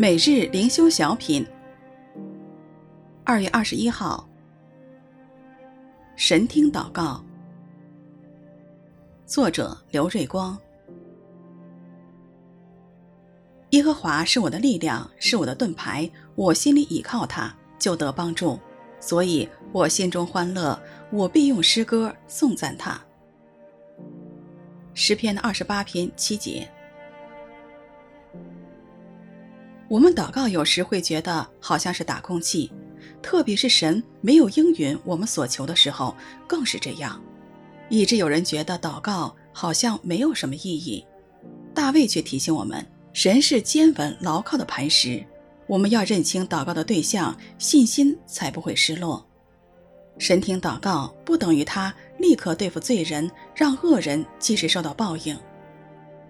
每日灵修小品，二月二十一号，神听祷告，作者刘瑞光。耶和华是我的力量，是我的盾牌，我心里倚靠他，就得帮助，所以我心中欢乐，我必用诗歌颂赞他。诗篇的二十八篇七节。我们祷告有时会觉得好像是打空气，特别是神没有应允我们所求的时候，更是这样，以致有人觉得祷告好像没有什么意义。大卫却提醒我们，神是坚稳牢靠的磐石，我们要认清祷告的对象，信心才不会失落。神听祷告不等于他立刻对付罪人，让恶人即时受到报应。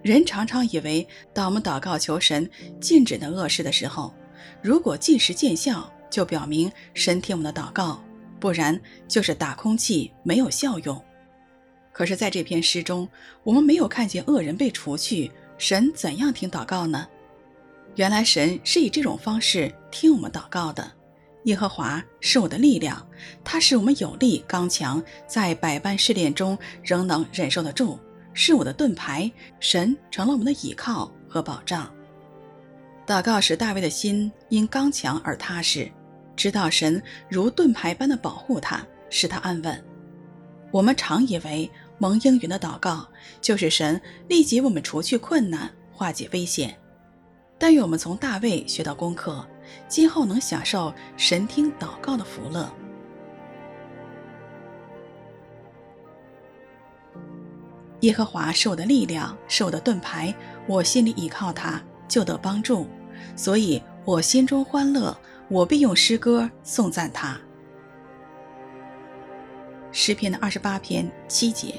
人常常以为，当我们祷告求神禁止那恶事的时候，如果即时见效，就表明神听我们的祷告；不然就是打空气，没有效用。可是，在这篇诗中，我们没有看见恶人被除去，神怎样听祷告呢？原来神是以这种方式听我们祷告的。耶和华是我的力量，他使我们有力刚强，在百般试炼中仍能忍受得住。是我的盾牌，神成了我们的倚靠和保障。祷告使大卫的心因刚强而踏实，知道神如盾牌般的保护他，使他安稳。我们常以为蒙应允的祷告就是神立即为我们除去困难，化解危险。但愿我们从大卫学到功课，今后能享受神听祷告的福乐。耶和华是我的力量，是我的盾牌，我心里倚靠他，就得帮助，所以我心中欢乐，我必用诗歌颂赞他。诗篇的二十八篇七节。